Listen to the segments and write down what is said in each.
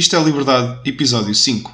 Isto é Liberdade, episódio 5.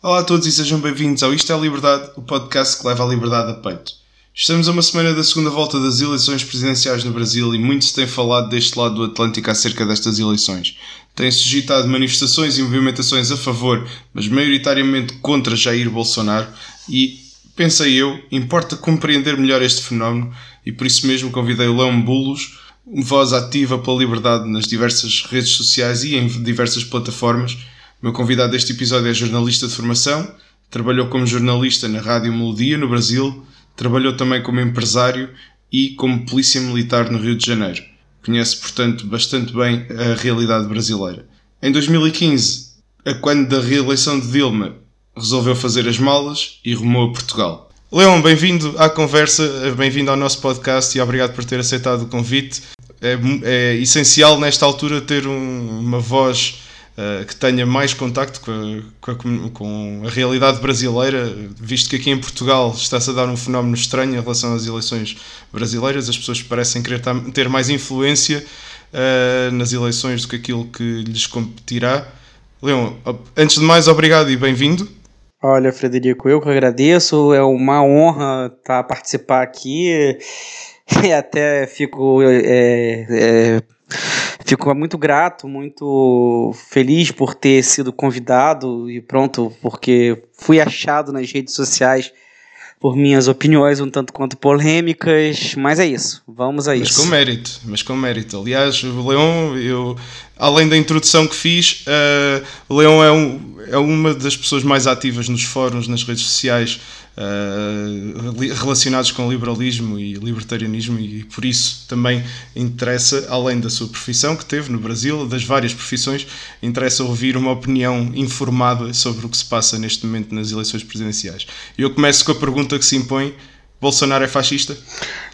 Olá a todos e sejam bem-vindos ao Isto é Liberdade, o podcast que leva a liberdade a peito. Estamos a uma semana da segunda volta das eleições presidenciais no Brasil e muito se tem falado deste lado do Atlântico acerca destas eleições. Tem-se suscitado manifestações e movimentações a favor, mas maioritariamente contra Jair Bolsonaro e, pensei eu, importa compreender melhor este fenómeno e por isso mesmo convidei o Leão Bulos, voz ativa pela liberdade nas diversas redes sociais e em diversas plataformas. O meu convidado deste episódio é jornalista de formação, trabalhou como jornalista na Rádio Melodia, no Brasil, trabalhou também como empresário e como polícia militar no Rio de Janeiro. Conhece, portanto, bastante bem a realidade brasileira. Em 2015, a quando da reeleição de Dilma, resolveu fazer as malas e rumou a Portugal. Leão, bem-vindo à conversa, bem-vindo ao nosso podcast e obrigado por ter aceitado o convite. É, é essencial nesta altura ter um, uma voz uh, que tenha mais contacto com a, com, a, com a, realidade brasileira, visto que aqui em Portugal está-se a dar um fenómeno estranho em relação às eleições brasileiras, as pessoas parecem querer ter mais influência uh, nas eleições do que aquilo que lhes competirá. Leão, antes de mais, obrigado e bem-vindo. Olha, Frederico, eu que agradeço, é uma honra estar tá, participar aqui e até fico, é, é, fico muito grato, muito feliz por ter sido convidado e pronto, porque fui achado nas redes sociais por minhas opiniões um tanto quanto polêmicas, mas é isso, vamos a mas isso. Mas com mérito, mas com mérito. Aliás, o Leão, eu, além da introdução que fiz, uh, Leão é, um, é uma das pessoas mais ativas nos fóruns, nas redes sociais, uh, relacionados com liberalismo e libertarianismo, e por isso também interessa, além da sua profissão que teve no Brasil, das várias profissões, interessa ouvir uma opinião informada sobre o que se passa neste momento nas eleições presidenciais. Eu começo com a pergunta que se impõe: Bolsonaro é fascista?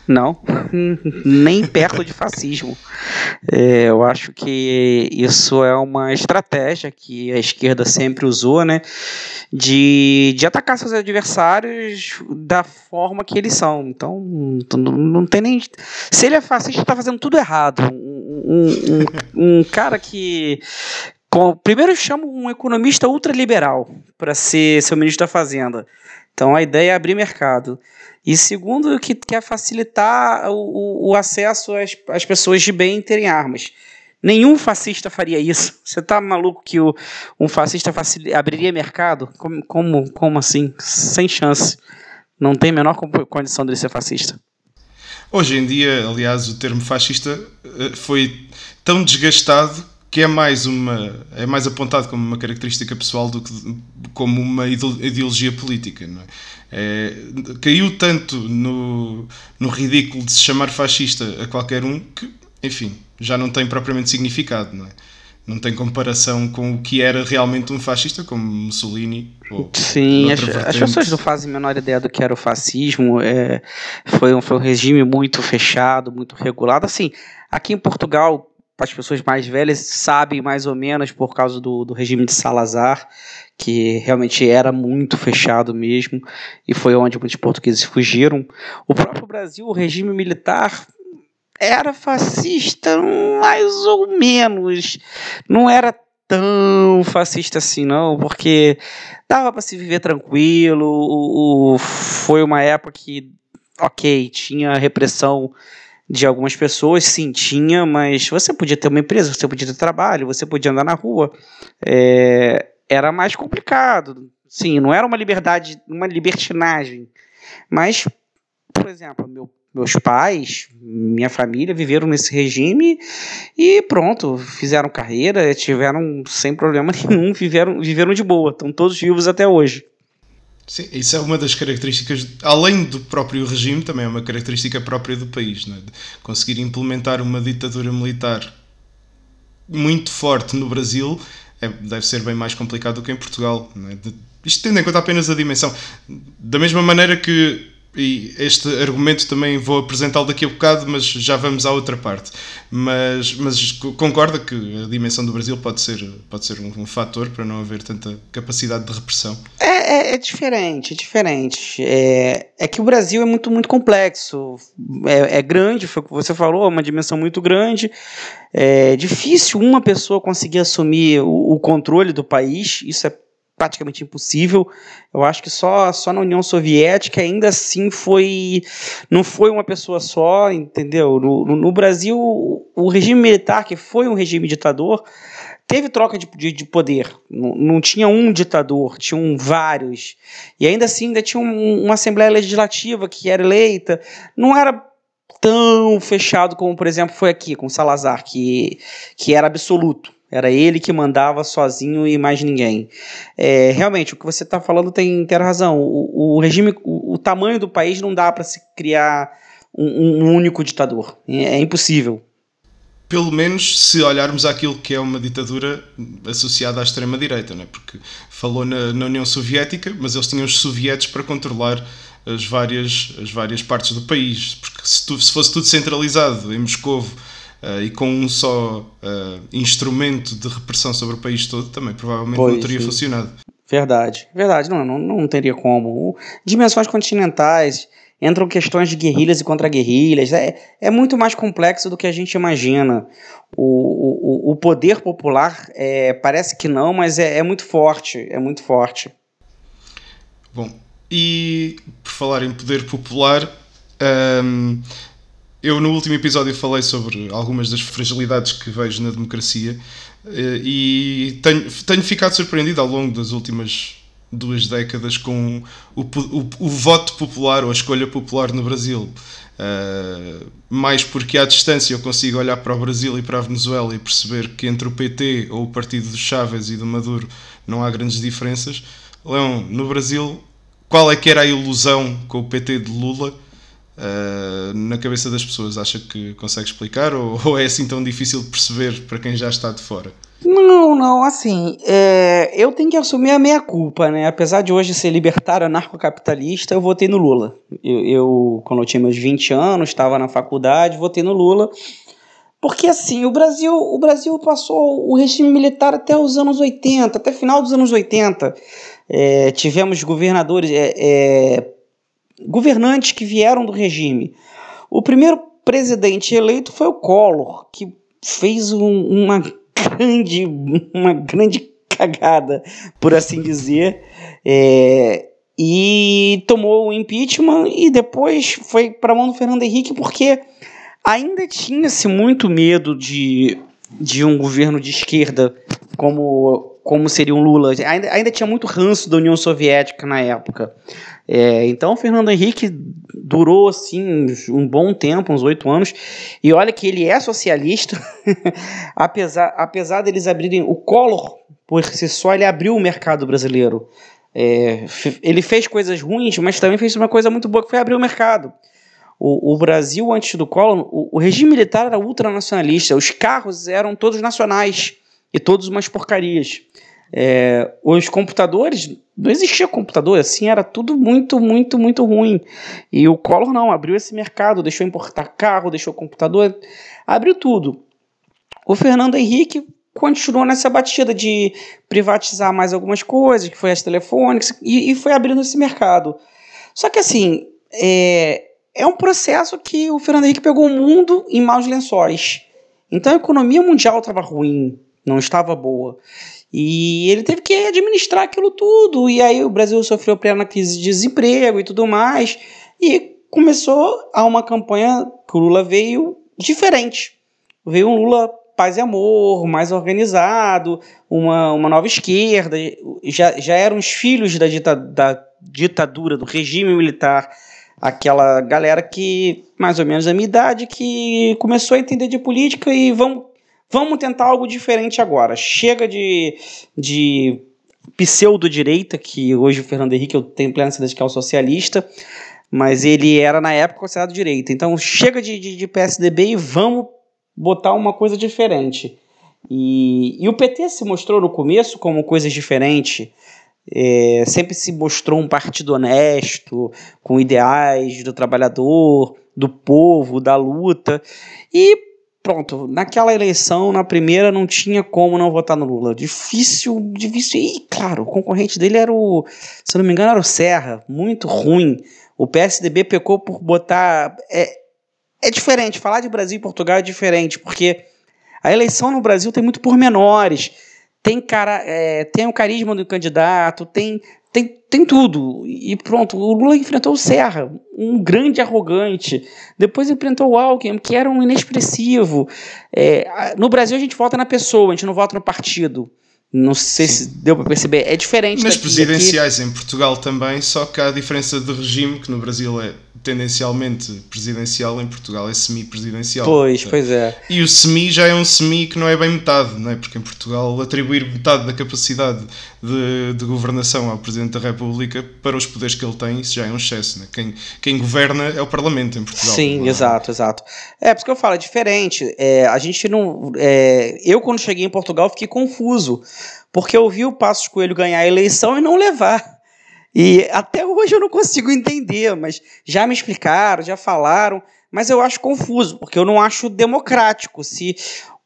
Não, nem perto de fascismo. É, eu acho que isso é uma estratégia que a esquerda sempre usou, né? De, de atacar seus adversários da forma que eles são. Então, não, tem nem. Se ele é fascista, está fazendo tudo errado. Um, um, um cara que primeiro chama um economista ultraliberal para ser seu ministro da Fazenda. Então a ideia é abrir mercado. E segundo, que quer facilitar o, o acesso às, às pessoas de bem terem armas. Nenhum fascista faria isso. Você tá maluco que o, um fascista abriria mercado? Como, como, como assim? Sem chance. Não tem a menor condição de ser fascista. Hoje em dia, aliás, o termo fascista eh, foi tão desgastado que é mais uma é mais apontado como uma característica pessoal do que como uma ideologia política não é? É, caiu tanto no, no ridículo de se chamar fascista a qualquer um que enfim já não tem propriamente significado não é? não tem comparação com o que era realmente um fascista como Mussolini Sim, as, as, pessoas não fazem a menor ideia do que era o fascismo. É, foi, um, foi um regime muito fechado, muito regulado. Assim, aqui em Portugal, as pessoas mais velhas sabem mais ou menos por causa do, do regime de Salazar, que realmente era muito fechado mesmo, e foi onde muitos portugueses fugiram. O próprio Brasil, o regime militar era fascista, mais ou menos. Não era tão fascista assim, não, porque dava para se viver tranquilo. O, o, foi uma época que, ok, tinha repressão de algumas pessoas, sim, tinha, mas você podia ter uma empresa, você podia ter trabalho, você podia andar na rua. É, era mais complicado. Sim, não era uma liberdade, uma libertinagem. Mas, por exemplo, meu, meus pais, minha família viveram nesse regime e pronto, fizeram carreira, tiveram sem problema nenhum, viveram, viveram de boa, estão todos vivos até hoje. Sim, isso é uma das características, além do próprio regime, também é uma característica própria do país, é? conseguir implementar uma ditadura militar muito forte no Brasil é, deve ser bem mais complicado do que em Portugal. É? De, isto tendo em conta apenas a dimensão. Da mesma maneira que e este argumento também vou apresentá-lo daqui a bocado, mas já vamos à outra parte. Mas, mas concorda que a dimensão do Brasil pode ser, pode ser um, um fator para não haver tanta capacidade de repressão? É, é, é diferente, é diferente. É, é que o Brasil é muito, muito complexo, é, é grande, foi o que você falou, é uma dimensão muito grande. É difícil uma pessoa conseguir assumir o, o controle do país, isso é praticamente impossível. Eu acho que só, só na União Soviética ainda assim foi não foi uma pessoa só, entendeu? No, no, no Brasil, o regime militar, que foi um regime ditador, teve troca de, de, de poder. Não, não, tinha um ditador, tinham vários. E ainda assim ainda tinha um, uma Assembleia Legislativa que era eleita. Não era tão fechado como, por exemplo, foi aqui com Salazar, que, que era absoluto. Era ele que mandava sozinho e mais ninguém. É, realmente, o que você está falando tem, tem razão. O, o regime, o, o, tamanho do país não dá para se criar um, um, único ditador. É, é impossível. Pelo menos se olharmos aquilo que é uma ditadura associada à extrema-direita, né? porque falou na, na União Soviética, mas eles tinham os sovietes para controlar as várias, as várias partes do país. Porque se, tu, se fosse tudo centralizado em Moscovo Uh, e com um só uh, instrumento de repressão sobre o país todo, também provavelmente pois, não teria sim. funcionado. Verdade, verdade, não, não, não teria como. Dimensões continentais, entram questões de guerrilhas e contra-guerrilhas, é, é muito mais complexo do que a gente imagina. O, o, o poder popular é, parece que não, mas é, é muito forte, é muito forte. Bom, e por falar em poder popular, um, eu no último episódio falei sobre algumas das fragilidades que vejo na democracia eh, e tenho, tenho ficado surpreendido ao longo das últimas duas décadas com o, o, o voto popular ou a escolha popular no Brasil. Uh, mais porque à distância eu consigo olhar para o Brasil e para a Venezuela e perceber que entre o PT ou o partido do Chávez e do Maduro não há grandes diferenças. Leão, no Brasil, qual é que era a ilusão com o PT de Lula? Uh, na cabeça das pessoas? Acha que consegue explicar ou, ou, é assim tão difícil de perceber para quem já está de fora? Não, não, assim, é, eu tenho que assumir a minha culpa, né? Apesar de hoje ser libertário anarcocapitalista, eu votei no Lula. Eu, eu, quando eu tinha meus 20 anos, estava na faculdade, votei no Lula. Porque assim, o Brasil, o Brasil passou o regime militar até os anos 80, até final dos anos 80. É, tivemos governadores, é, é, governantes que vieram do regime. O primeiro presidente eleito foi o Collor, que fez um, uma grande, uma grande cagada, por assim dizer, é, e tomou o impeachment e depois foi para a mão do Fernando Henrique porque ainda tinha-se muito medo de, de um governo de esquerda como, como seria um Lula. Ainda, ainda tinha muito ranço da União Soviética na época. É, então o Fernando Henrique durou assim um bom tempo, uns oito anos, e olha que ele é socialista, apesar, apesar deles abrirem o Collor por si só, ele abriu o mercado brasileiro. É, ele fez coisas ruins, mas também fez uma coisa muito boa que foi abrir o mercado. O, o Brasil, antes do Collor, o, o regime militar era ultranacionalista, os carros eram todos nacionais e todos umas porcarias. É, os computadores, não existia computador, assim, era tudo muito, muito, muito ruim. E o Collor não, abriu esse mercado, deixou importar carro, deixou computador, abriu tudo. O Fernando Henrique continuou nessa batida de privatizar mais algumas coisas, que foi as telefônicas, e, e foi abrindo esse mercado. Só que assim, é, é um processo que o Fernando Henrique pegou o mundo em maus lençóis. Então a economia mundial estava ruim, não estava boa. E ele teve que administrar aquilo tudo. E aí o Brasil sofreu plena crise de desemprego e tudo mais. E começou a uma campanha que o Lula veio diferente. Veio um Lula paz e amor, mais organizado, uma, uma nova esquerda. Já, já eram os filhos da, dita, da ditadura, do regime militar. Aquela galera que, mais ou menos da minha idade, que começou a entender de política e vamos Vamos tentar algo diferente agora. Chega de, de pseudo-direita, que hoje o Fernando Henrique eu tenho plena certeza que é socialista, mas ele era na época considerado direita. Então chega de, de, de PSDB e vamos botar uma coisa diferente. E, e, o PT se mostrou no começo como coisas diferentes. é, sempre se mostrou um partido honesto, com ideais do trabalhador, do povo, da luta. E pronto, naquela eleição, na primeira, não tinha como não votar no Lula. Difícil, difícil. E, claro, o concorrente dele era o, se não me engano, era o Serra, muito ruim. O PSDB pecou por botar. É, é diferente, falar de Brasil e Portugal é diferente, porque a eleição no Brasil tem muito pormenores tem, cara, é, tem o carisma do candidato, tem, tem, tem tudo. E pronto, o Lula enfrentou o Serra, um grande arrogante. Depois enfrentou o Alckmin, que era um inexpressivo. É, no Brasil a gente vota na pessoa, a gente não vota no partido. Não sei se deu para perceber. É diferente. Nas presidenciais em Portugal também, só que há a diferença de regime, que no Brasil é tendencialmente presidencial, em Portugal é semi-presidencial. Pois, pois é. E o semi já é um semi que não é bem metade, não é? Porque em Portugal atribuir metade da capacidade de, de governação ao Presidente da República para os poderes que ele tem, isso já é um excesso, né? Quem, quem governa é o Parlamento em Portugal. Sim, exato, exato. É, porque eu falo, é diferente. É, a gente não. É, eu, quando cheguei em Portugal, fiquei confuso. Porque eu vi o Passos Coelho ganhar a eleição e não levar. E até hoje eu não consigo entender, mas já me explicaram, já falaram, mas eu acho confuso, porque eu não acho democrático. Se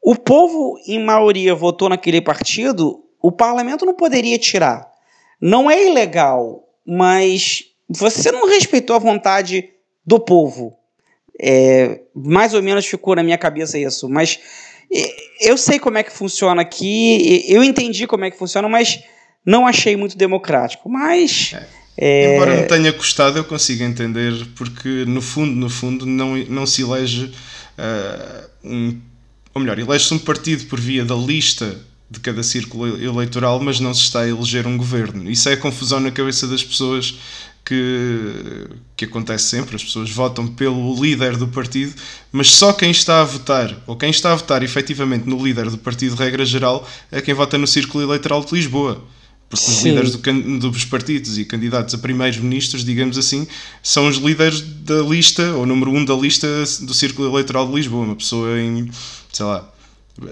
o povo, em maioria, votou naquele partido, o parlamento não poderia tirar. Não é ilegal, mas você não respeitou a vontade do povo. É, mais ou menos ficou na minha cabeça isso, mas eu sei como é que funciona aqui, eu entendi como é que funciona, mas não achei muito democrático, mas. É. É... Embora não tenha custado, eu consigo entender, porque no fundo, no fundo, não, não se elege uh, um. Ou melhor, elege-se um partido por via da lista de cada círculo eleitoral, mas não se está a eleger um governo. Isso é a confusão na cabeça das pessoas que, que acontece sempre. As pessoas votam pelo líder do partido, mas só quem está a votar, ou quem está a votar efetivamente no líder do partido, regra geral, é quem vota no círculo eleitoral de Lisboa porque os Sim. líderes do, dos partidos e candidatos a primeiros ministros, digamos assim, são os líderes da lista, ou número um da lista do Círculo Eleitoral de Lisboa. Uma pessoa em, sei lá,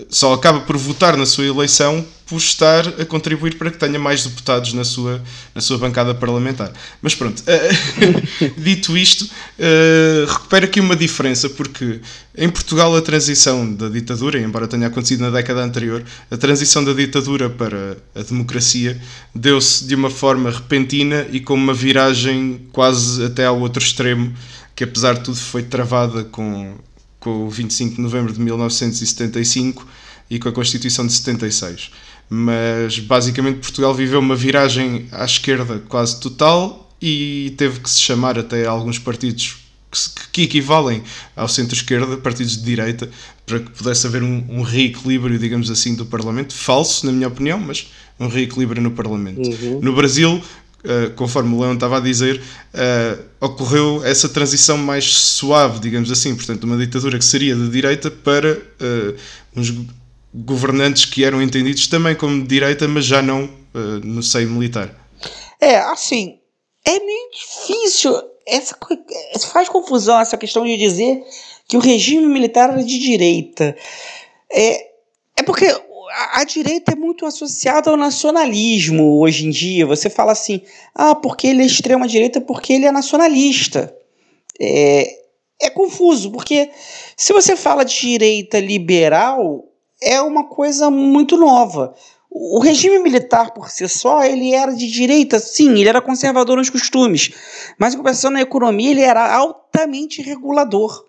só acaba por votar na sua eleição por estar a contribuir para que tenha mais deputados na sua, na sua bancada parlamentar. Mas pronto, uh, dito isto, uh, recupero aqui uma diferença, porque em Portugal a transição da ditadura, embora tenha acontecido na década anterior, a transição da ditadura para a democracia deu-se de uma forma repentina e com uma viragem quase até ao outro extremo, que apesar de tudo foi travada com com o 25 de novembro de 1975 e com a Constituição de 76. Mas basicamente Portugal viveu uma viragem à esquerda quase total e teve que se chamar até alguns partidos que equivalem ao centro-esquerda, partidos de direita, para que pudesse haver um, um, reequilíbrio, digamos assim, do Parlamento. Falso, na minha opinião, mas um reequilíbrio no Parlamento. Uhum. No Brasil, uh, conforme o Leão estava a dizer, uh, ocorreu essa transição mais suave, digamos assim, portanto, uma ditadura que seria de direita para uh, uns governantes que eram entendidos também como de direita, mas já não no seio militar. É, assim, é meio difícil. Essa, faz confusão essa questão de dizer que o regime militar era de direita. É, é porque a, direita é muito associada ao nacionalismo hoje em dia. Você fala assim, ah, porque ele é extrema direita, porque ele é nacionalista. É, é confuso, porque se você fala de direita liberal, é uma coisa muito nova. O regime militar por si só, ele era de direita, sim, ele era conservador nos costumes, mas em compensação na economia, ele era altamente regulador.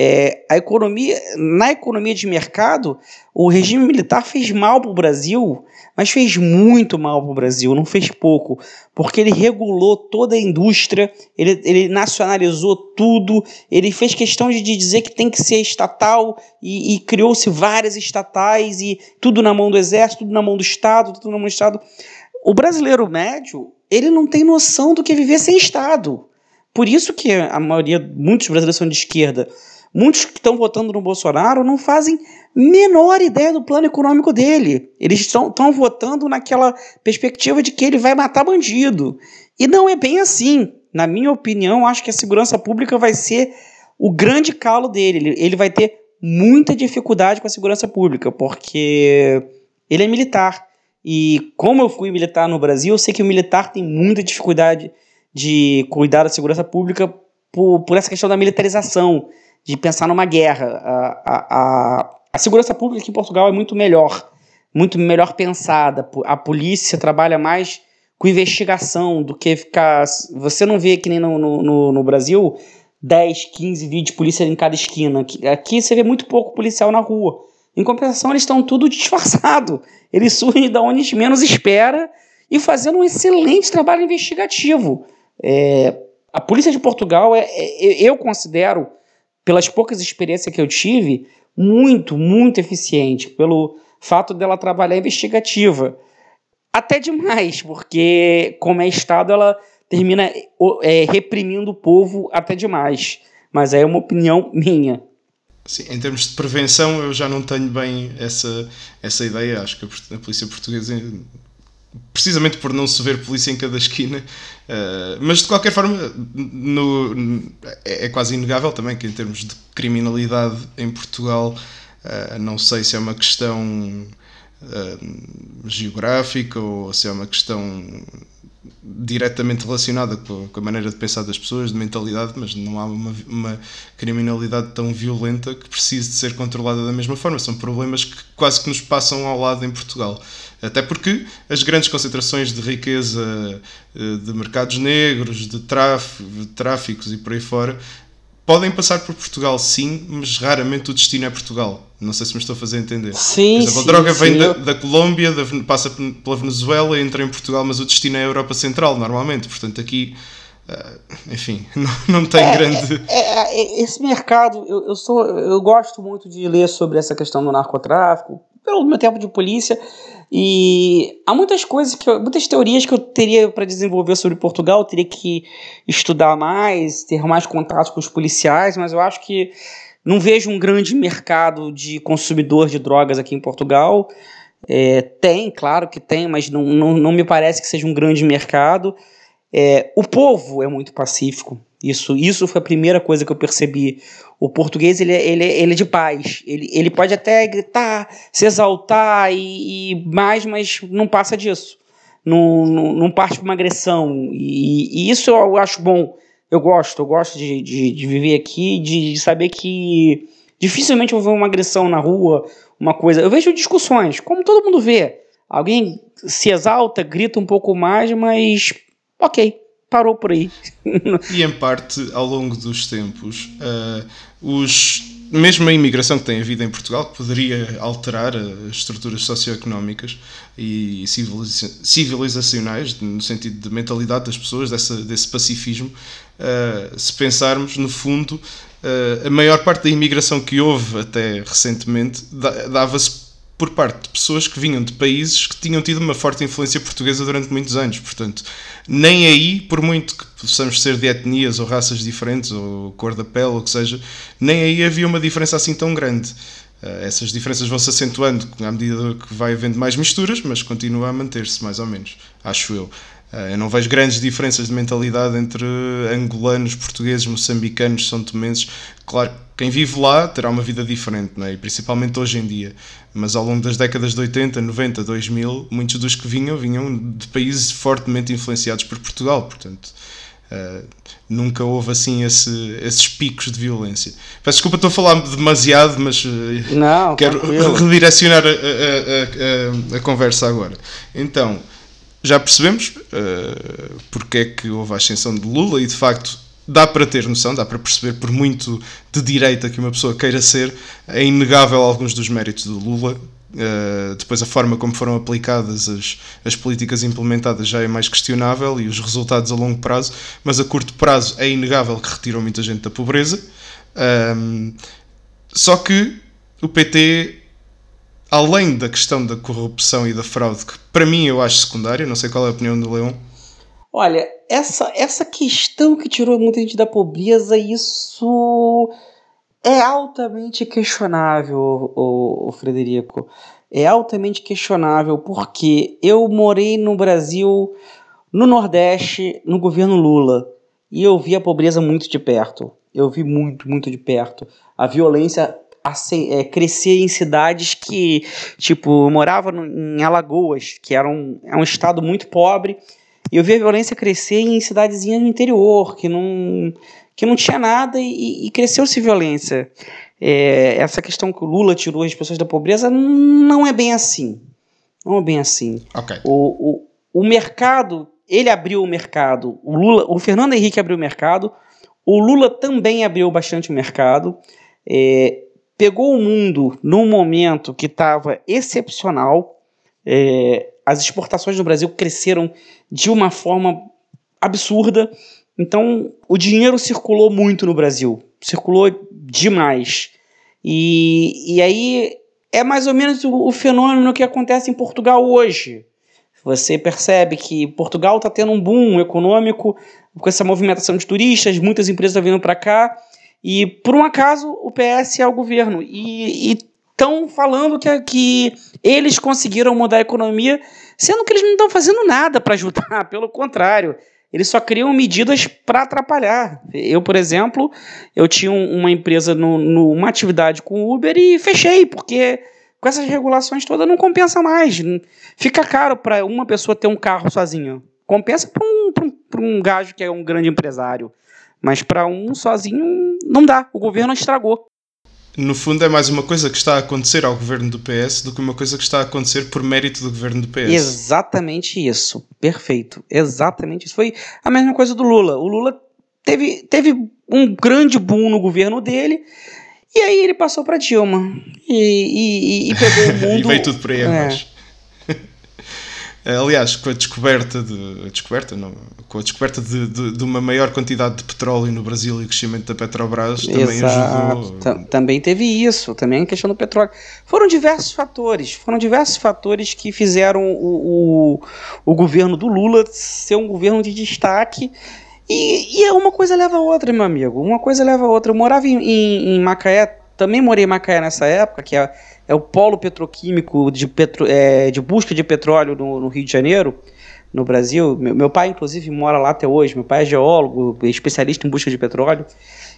É, a economia, na economia de mercado, o regime militar fez mal para o Brasil, mas fez muito mal para o Brasil, não fez pouco, porque ele regulou toda a indústria, ele, ele nacionalizou tudo, ele fez questão de dizer que tem que ser estatal e, e criou-se várias estatais e tudo na mão do exército, tudo na mão do Estado, tudo na mão do Estado. O brasileiro médio, ele não tem noção do que é viver sem Estado. Por isso que a maioria, muitos brasileiros são de esquerda Muitos que estão votando no Bolsonaro não fazem menor ideia do plano econômico dele. Eles estão, votando naquela perspectiva de que ele vai matar bandido. E não é bem assim. Na minha opinião, acho que a segurança pública vai ser o grande calo dele. Ele, ele vai ter muita dificuldade com a segurança pública, porque ele é militar. E como eu fui militar no Brasil, eu sei que o militar tem muita dificuldade de cuidar da segurança pública por, por essa questão da militarização, de pensar numa guerra. A, a, a, segurança pública aqui em Portugal é muito melhor, muito melhor pensada. A polícia trabalha mais com investigação do que ficar. Você não vê que nem no, no, no Brasil 10, 15 vídeos de polícia em cada esquina. Aqui você vê muito pouco policial na rua. Em compensação, eles estão tudo disfarçado. Eles surgem da onde menos espera e fazendo um excelente trabalho investigativo. É, a polícia de Portugal, é, é, eu considero, pelas poucas experiências que eu tive, muito, muito eficiente, pelo fato dela trabalhar investigativa. Até demais, porque, como é Estado, ela termina é, reprimindo o povo até demais. Mas é uma opinião minha. Sim, em termos de prevenção, eu já não tenho bem essa, essa ideia. Acho que a, polícia portuguesa, precisamente por não se ver polícia em cada esquina, uh, mas de qualquer forma, no, é, é, quase inegável também que, em termos de criminalidade em Portugal, uh, não sei se é uma questão uh, geográfica ou se é uma questão diretamente relacionada com a, maneira de pensar das pessoas, de mentalidade, mas não há uma, uma, criminalidade tão violenta que precise de ser controlada da mesma forma. São problemas que quase que nos passam ao lado em Portugal. Até porque as grandes concentrações de riqueza, eh, de mercados negros, de, de tráficos e por aí fora, podem passar por Portugal, sim, mas raramente o destino é Portugal. Não sei se me estou a fazer entender. Sim, Por exemplo, sim, a droga sim, vem eu... da, da, Colômbia, da, passa pela Venezuela, entra em Portugal, mas o destino é a Europa Central, normalmente. Portanto, aqui, uh, enfim, não, não tem é, grande. É, é, é, esse mercado, eu, eu, sou, eu gosto muito de ler sobre essa questão do narcotráfico, pelo meu tempo de polícia. E há muitas coisas que eu, muitas teorias que eu teria para desenvolver sobre Portugal, eu teria que estudar mais, ter mais contato com os policiais, mas eu acho que não vejo um grande mercado de consumidor de drogas aqui em Portugal. É, tem, claro que tem, mas não, não, não me parece que seja um grande mercado. É, o povo é muito pacífico. Isso, isso foi a primeira coisa que eu percebi. O português ele, é, ele, é, ele é de paz. Ele, ele pode até gritar, se exaltar e, e mais, mas não passa disso. Não, não, não parte para uma agressão. E, e, isso eu acho bom. Eu gosto, eu gosto de, de, de viver aqui, de, de, saber que dificilmente eu vou ver uma agressão na rua, uma coisa. Eu vejo discussões, como todo mundo vê. Alguém se exalta, grita um pouco mais, mas ok parou por aí. e em parte, ao longo dos tempos, uh, os, mesmo a imigração que tem havido em Portugal, que poderia alterar as estruturas socioeconómicas e civilizacionais, no sentido de mentalidade das pessoas, dessa, desse pacifismo, uh, se pensarmos, no fundo, uh, a maior parte da imigração que houve até recentemente dava-se por parte de pessoas que vinham de países que tinham tido uma forte influência portuguesa durante muitos anos. Portanto, nem aí, por muito que possamos ser de etnias ou raças diferentes, ou cor da pele, ou o que seja, nem aí havia uma diferença assim tão grande. Uh, essas diferenças vão se acentuando à medida que vai havendo mais misturas, mas continua a manter-se, mais ou menos, acho eu. Uh, eu não vejo grandes diferenças de mentalidade entre angolanos, portugueses, moçambicanos, são tomenses. Claro, quem vive lá terá uma vida diferente, não é? e principalmente hoje em dia. Mas ao longo das décadas de 80, 90, 2000, muitos dos que vinham, vinham de países fortemente influenciados por Portugal. Portanto, uh, nunca houve assim esse, esses picos de violência. Peço desculpa, estou a falar demasiado, mas uh, não, quero tranquilo. redirecionar a, a, a, a, conversa agora. Então, já percebemos uh, porque é que houve a ascensão de Lula e de facto dá para ter noção, dá para perceber, por muito de direita que uma pessoa queira ser, é inegável alguns dos méritos do Lula. Uh, depois, a forma como foram aplicadas as, as políticas implementadas já é mais questionável e os resultados a longo prazo, mas a curto prazo é inegável que retiram muita gente da pobreza. Um, só que o PT, além da questão da corrupção e da fraude, que para mim eu acho secundária, não sei qual é a opinião do Leão Olha, essa, essa questão que tirou muita gente da pobreza, isso é altamente questionável, o, o Frederico. É altamente questionável porque eu morei no Brasil, no Nordeste, no governo Lula, e eu vi a pobreza muito de perto. Eu vi muito, muito de perto. A violência é, crescer em cidades que, tipo, eu morava em Alagoas, que era um, é um estado muito pobre, eu vi a violência crescer em cidadezinhas no interior, que não, que não tinha nada e, e cresceu-se violência. É, essa questão que o Lula tirou as pessoas da pobreza não é bem assim. Não é bem assim. Okay. O, o, o mercado, ele abriu o mercado. O Lula, o Fernando Henrique abriu o mercado. O Lula também abriu bastante o mercado. É, pegou o mundo num momento que estava excepcional. É, as exportações no Brasil cresceram de uma forma absurda. Então, o dinheiro circulou muito no Brasil. Circulou demais. E, e aí é mais ou menos o, o fenômeno que acontece em Portugal hoje. Você percebe que Portugal está tendo um boom econômico com essa movimentação de turistas, muitas empresas estão vindo para cá, e por um acaso o PS é o governo. E estão falando que, que eles conseguiram mudar a economia, sendo que eles não estão fazendo nada para ajudar, pelo contrário eles só criam medidas para atrapalhar. Eu, por exemplo, eu tinha uma empresa, no, no, uma atividade com Uber e fechei, porque com essas regulações todas não compensa mais. Fica caro para uma pessoa ter um carro sozinha. Compensa para um, um, um gajo que é um grande empresário. Mas para um sozinho não dá. O governo estragou no fundo é mais uma coisa que está a acontecer ao governo do PS do que uma coisa que está a acontecer por mérito do governo do PS. Exatamente isso. Perfeito. Exatamente isso. Foi a mesma coisa do Lula. O Lula teve, teve um grande boom no governo dele. E aí ele passou para Dilma. E, e, e, pegou o mundo. e veio tudo por aí. É. Eh, aliás, com a descoberta de. A descoberta, não, com a descoberta de, de, de, uma maior quantidade de petróleo no Brasil e o crescimento da Petrobras também Exato. ajudou. também teve isso, também a questão do petróleo. Foram diversos fatores, foram diversos fatores que fizeram o, o, o governo do Lula ser um governo de destaque. E, e uma coisa leva a outra, meu amigo. Uma coisa leva a outra. Eu morava em, em, em Macaé, também morei em Macaé nessa época, que é é o polo petroquímico de, petro, é, de busca de petróleo no, no, Rio de Janeiro, no Brasil. Meu, meu, pai, inclusive, mora lá até hoje. Meu pai é geólogo, especialista em busca de petróleo.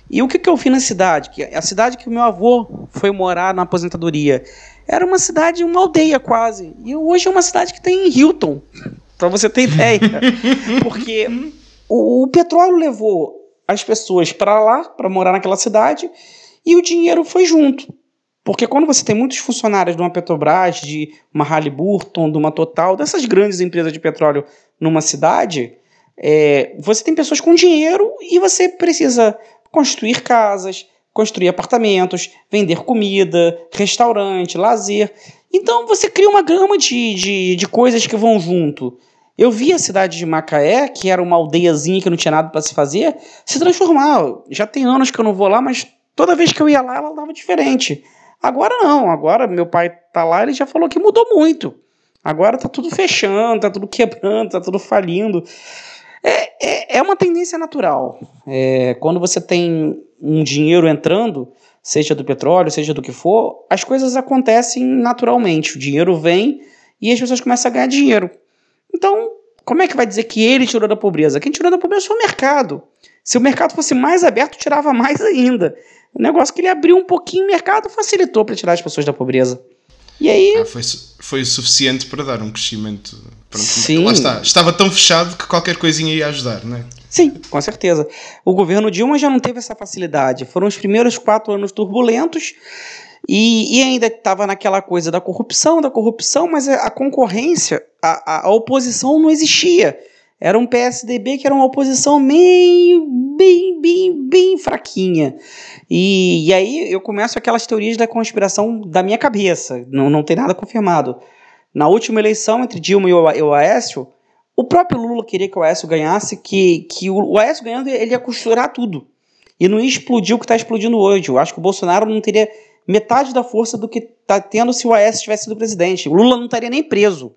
E o que, que eu vi na cidade? Que a cidade que o meu avô foi morar na aposentadoria era uma cidade, uma aldeia quase. E hoje é uma cidade que tem Hilton, para você ter ideia. Porque o, o petróleo levou as pessoas para lá, para morar naquela cidade, e o dinheiro foi junto. Porque quando você tem muitos funcionários de uma Petrobras, de uma Halliburton, de uma Total, dessas grandes empresas de petróleo numa cidade, é, você tem pessoas com dinheiro e você precisa construir casas, construir apartamentos, vender comida, restaurante, lazer. Então você cria uma gama de, de, de coisas que vão junto. Eu vi a cidade de Macaé, que era uma aldeiazinha que não tinha nada para se fazer, se transformar. Já tem anos que eu não vou lá, mas toda vez que eu ia lá, ela estava diferente. Agora não, agora meu pai tá lá, ele já falou que mudou muito. Agora tá tudo fechando, tá tudo quebrando, tá tudo falindo. É, é, é uma tendência natural. É, quando você tem um dinheiro entrando, seja do petróleo, seja do que for, as coisas acontecem naturalmente. O dinheiro vem e as pessoas começam a ganhar dinheiro. Então, como é que vai dizer que ele tirou da pobreza? Quem tirou da pobreza foi o mercado. Se o mercado fosse mais aberto, tirava mais ainda. O negócio que ele abriu um pouquinho o mercado facilitou para tirar as pessoas da pobreza. E aí. Ah, foi, foi o suficiente para dar um crescimento. Pronto, Sim. Lá está. Estava tão fechado que qualquer coisinha ia ajudar, não é? Sim, com certeza. O governo Dilma já não teve essa facilidade. Foram os primeiros quatro anos turbulentos e, e ainda estava naquela coisa da corrupção, da corrupção, mas a, concorrência, a, a, a oposição não existia. Era um PSDB que era uma oposição meio, bem, bem, bem fraquinha. E, e aí eu começo aquelas teorias da conspiração da minha cabeça, não, não tem nada confirmado. Na última eleição entre Dilma e o, e o Aécio, o próprio Lula queria que o Aécio ganhasse, que, que o, o Aécio ganhando ele ia costurar tudo. E não ia explodir o que está explodindo hoje. Eu acho que o Bolsonaro não teria metade da força do que está tendo se o Aécio tivesse sido presidente. O Lula não estaria nem preso.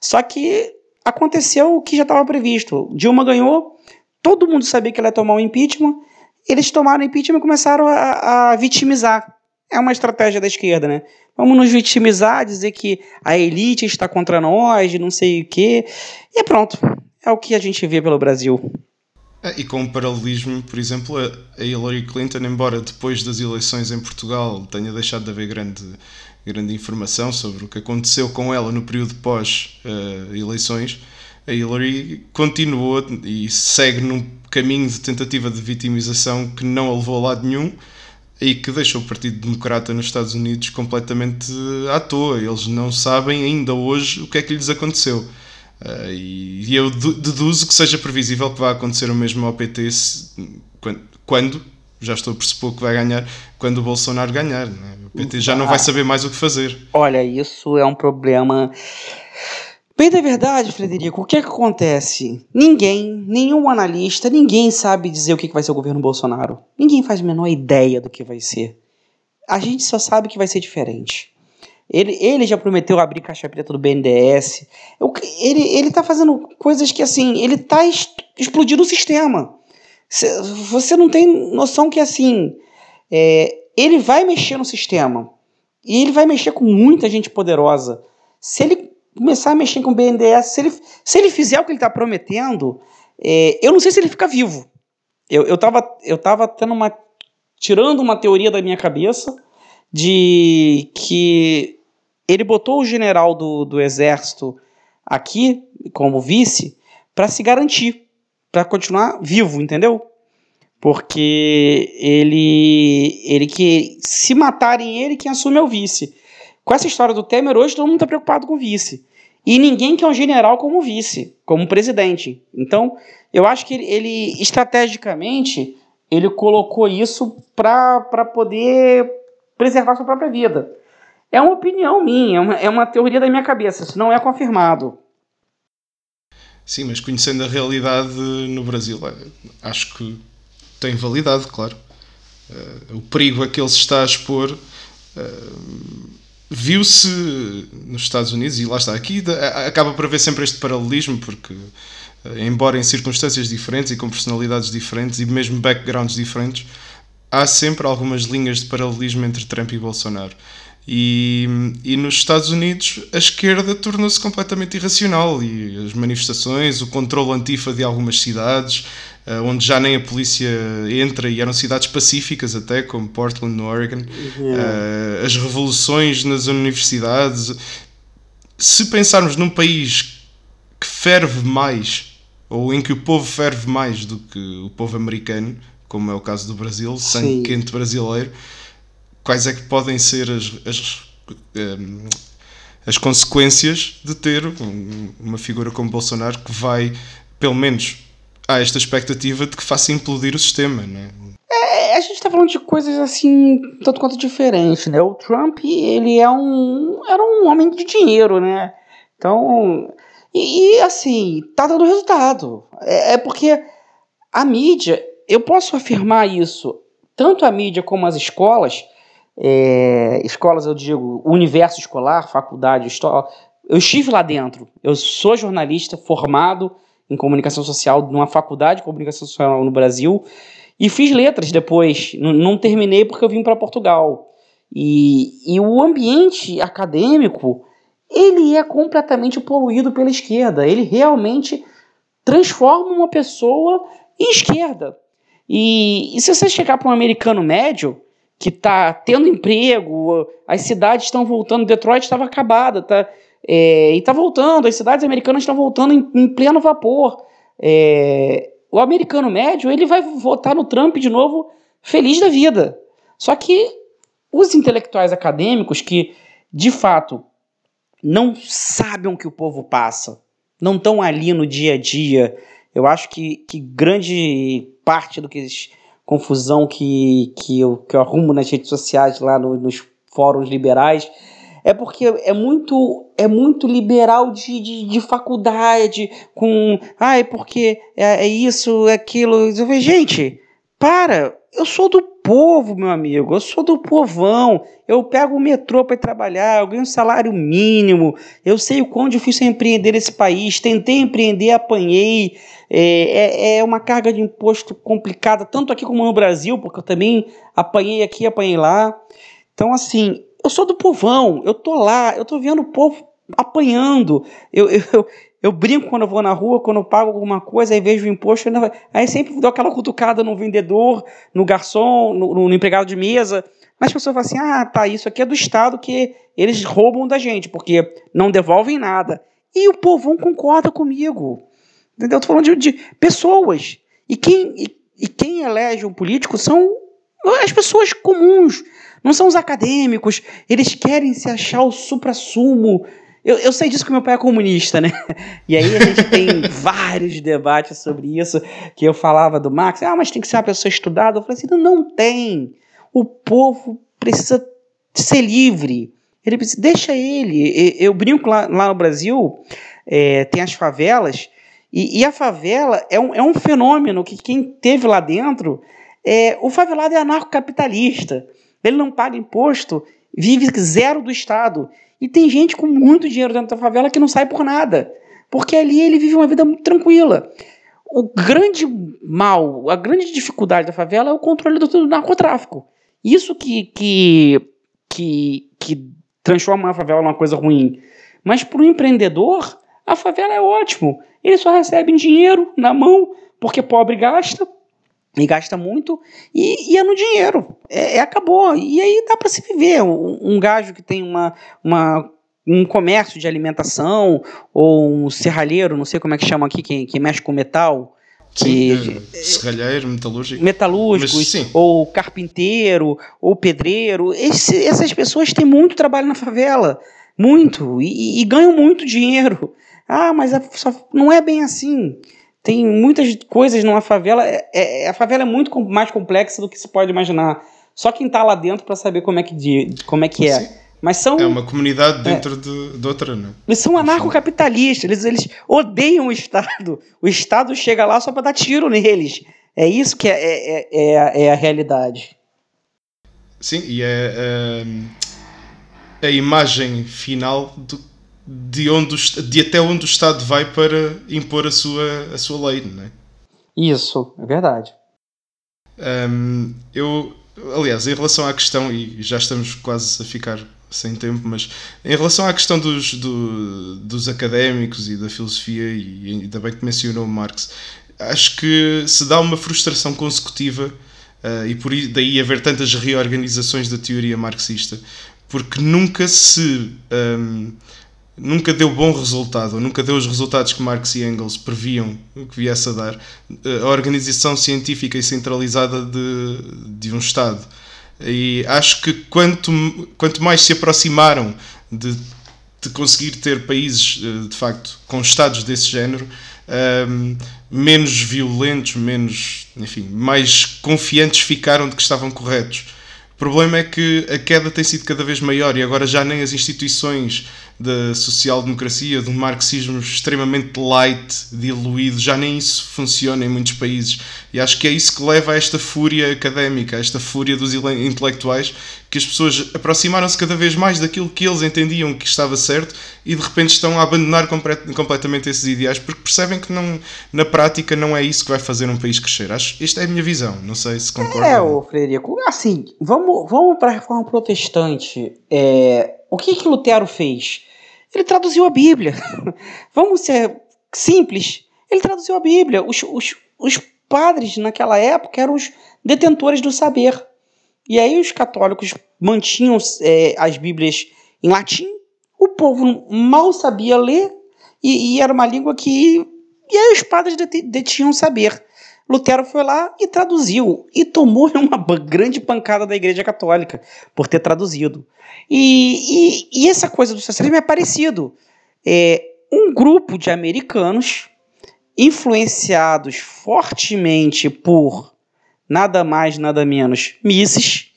Só que aconteceu o que já estava previsto. Dilma ganhou, todo mundo sabia que ela ia tomar um impeachment, eles tomaram o impeachment e começaram a, a vitimizar. É uma estratégia da esquerda, né? Vamos nos vitimizar, dizer que a elite está contra nós, não sei o quê. E pronto. É o que a gente vê pelo Brasil. É, e com um paralelismo, por exemplo, a Hillary Clinton, embora depois das eleições em Portugal tenha deixado de haver grande, grande informação sobre o que aconteceu com ela no período pós-eleições, uh, a Hillary continuou e segue num caminho de tentativa de vitimização que não a levou a lado nenhum e que deixou o Partido Democrata nos Estados Unidos completamente à toa. Eles não sabem ainda hoje o que é que lhes aconteceu. Uh, e, eu deduzo que seja previsível que vá acontecer o mesmo ao PT se, quando, quando, já estou a pressupor que vai ganhar, quando o Bolsonaro ganhar. Né? O PT já não vai saber mais o que fazer. Olha, isso é um problema. Bem da verdade, Frederico, o que, é que acontece? Ninguém, nenhum analista, ninguém sabe dizer o que vai ser o governo Bolsonaro. Ninguém faz a menor ideia do que vai ser. A gente só sabe que vai ser diferente. Ele, ele já prometeu abrir caixa preta do BNDES. Ele, ele tá fazendo coisas que, assim, ele tá explodindo o sistema. Você não tem noção que, assim, é, ele vai mexer no sistema. E ele vai mexer com muita gente poderosa. Se ele começar a mexer com o BNDES, se ele, se ele fizer o que ele está prometendo, é, eu não sei se ele fica vivo. Eu, eu, tava, eu tava tendo uma. tirando uma teoria da minha cabeça de que ele botou o general do, do exército aqui como vice para se garantir, para continuar vivo, entendeu? Porque ele ele que se matarem ele quem assume é o vice. Com essa história do Temer hoje todo mundo está preocupado com o vice. E ninguém quer um general como vice, como presidente. Então, eu acho que ele, ele estrategicamente ele colocou isso para poder preservar sua própria vida. É uma opinião minha, é uma, é uma teoria da minha cabeça, isso não é confirmado. Sim, mas conhecendo a realidade no Brasil, acho que tem validade, claro. Uh, o perigo a que ele se está a expor uh, viu-se nos Estados Unidos, e lá está, aqui acaba por haver sempre este paralelismo, porque, uh, embora em circunstâncias diferentes e com personalidades diferentes e mesmo backgrounds diferentes, há sempre algumas linhas de paralelismo entre Trump e Bolsonaro. E, e nos Estados Unidos a esquerda tornou-se completamente irracional e as manifestações, o controle antifa de algumas cidades, uh, onde já nem a polícia entra e eram cidades pacíficas até, como Portland, no Oregon, uh, as revoluções nas universidades. Se pensarmos num país que ferve mais, ou em que o povo ferve mais do que o povo americano, como é o caso do Brasil, sangue quente brasileiro, quais é que podem ser as, as, um, as consequências de ter uma figura como Bolsonaro que vai, pelo menos, há esta expectativa de que faça implodir o sistema, né? É, a gente está falando de coisas assim, tanto quanto diferentes, né? O Trump, ele é um, era um homem de dinheiro, né? Então, e, e assim, tá dando resultado. É, é porque a mídia, eu posso afirmar isso, tanto a mídia como as escolas, é, escolas, eu digo, universo escolar, faculdade, história. Eu estive lá dentro. Eu sou jornalista formado em comunicação social numa faculdade de comunicação social no Brasil e fiz letras depois. Não, não terminei porque eu vim para Portugal. E, e o ambiente acadêmico ele é completamente poluído pela esquerda. Ele realmente transforma uma pessoa em esquerda. E, e se você chegar para um americano médio, que está tendo emprego, as cidades estão voltando, Detroit estava acabada, tá, é, e está voltando, as cidades americanas estão voltando em, em pleno vapor. É, o americano médio ele vai votar no Trump de novo feliz da vida. Só que os intelectuais acadêmicos que, de fato, não sabem o que o povo passa, não estão ali no dia a dia, eu acho que, que grande parte do que eles confusão que, que, eu, que eu arrumo nas redes sociais, lá no, nos fóruns liberais, é porque é muito é muito liberal de, de, de faculdade, com ah, é porque é, é isso, é aquilo. Eu falei, gente, para, eu sou do povo, meu amigo, eu sou do povão. Eu pego o metrô para trabalhar, eu ganho salário mínimo, eu sei o quão difícil é empreender nesse país. Tentei empreender, apanhei. É, é, é uma carga de imposto complicada, tanto aqui como no Brasil, porque eu também apanhei aqui, apanhei lá. Então, assim, eu sou do povão, eu tô lá, eu tô vendo o povo apanhando. Eu, eu, eu brinco quando eu vou na rua, quando eu pago alguma coisa, aí vejo o imposto, aí sempre dou aquela cutucada no vendedor, no garçom, no, no empregado de mesa. Mas as pessoas falam assim: ah, tá, isso aqui é do Estado que eles roubam da gente, porque não devolvem nada. E o povão concorda comigo. Entendeu? Eu tô falando de, de pessoas. E quem, e, e quem elege um político são as pessoas comuns, não são os acadêmicos. Eles querem se achar o supra-sumo eu, eu sei disso que meu pai é comunista, né? E aí a gente tem vários debates sobre isso, que eu falava do Marx, ah, mas tem que ser uma pessoa estudada. Eu falei assim, não, não tem. O povo precisa ser livre. Ele precisa, deixa ele. Eu brinco lá, lá no Brasil, é, tem as favelas, e, e, a favela é um, é um fenômeno que quem teve lá dentro, é, o favelado é anarcocapitalista. Ele não paga imposto, vive zero do Estado. E tem gente com muito dinheiro dentro da favela que não sai por nada. Porque ali ele vive uma vida muito tranquila. O grande mal, a grande dificuldade da favela é o controle do, do narcotráfico. Isso que, que, que, que transforma a favela numa coisa ruim. Mas para o empreendedor, a favela é ótimo. Ele só recebe dinheiro na mão, porque pobre gasta, e gasta muito, e, e é no dinheiro. É, é acabou. E aí dá para se viver. Um, um gajo que tem uma, uma, um comércio de alimentação, ou um serralheiro, não sei como é que chama aqui, que, que mexe com metal. Sim, é, serralheiro, metalúrgico. Metalúrgicos, ou carpinteiro, ou pedreiro. Esse, essas pessoas têm muito trabalho na favela. Muito. E, e ganham muito dinheiro. Ah, mas a, só, não é bem assim tem muitas coisas numa favela. É, é, a favela é muito mais complexa do que se pode imaginar. Só quem está lá dentro para saber como é que, como é, que é. Mas são. É uma comunidade dentro é, de, de, outra, né? Eles são anarcocapitalistas, eles, eles odeiam o Estado. O Estado chega lá só para dar tiro neles. É isso que é, é, é, é, é a realidade. Sim, e é, é a imagem final do, de, onde, de até onde o Estado vai para impor a sua, a sua lei, não é? Isso, é verdade. Um, eu, aliás, em relação à questão, e já estamos quase a ficar sem tempo, mas em relação à questão dos, do, dos académicos e da filosofia, e ainda bem que mencionou Marx, acho que se dá uma frustração consecutiva, uh, e por daí haver tantas reorganizações da teoria marxista, porque nunca se. Um, nunca deu bom resultado, ou nunca deu os resultados que Marx e Engels previam que viesse a dar, a organização científica e centralizada de, de um Estado. E acho que quanto, quanto mais se aproximaram de, de conseguir ter países, eh, de facto, com Estados desse género, um, ehm, menos violentos, menos, enfim, mais confiantes ficaram de que estavam corretos. O problema é que a queda tem sido cada vez maior e agora já nem as instituições da social-democracia, de um marxismo extremamente light, diluído, já nem isso funciona em muitos países. E acho que é isso que leva a esta fúria académica, a esta fúria dos intelectuais, que as pessoas aproximaram-se cada vez mais daquilo que eles entendiam que estava certo e de repente estão a abandonar completamente esses ideais porque percebem que não, na prática não é isso que vai fazer um país crescer. Acho, esta é a minha visão, não sei se concorda. É, o Frederico, assim, vamos, vamos para a reforma protestante. É, o que que Lutero fez? Ele traduziu a Bíblia. Vamos ser simples. Ele traduziu a Bíblia. Os, os, os padres naquela época eram os detentores do saber. E aí os católicos mantinham é, as Bíblias em latim. O povo mal sabia ler e, e era uma língua que. E aí os padres detinham saber. Lutero foi lá e traduziu e tomou uma grande pancada da Igreja Católica por ter traduzido. E, e, e essa coisa do socialismo é parecido. É um grupo de americanos influenciados fortemente por nada mais, nada menos Mises,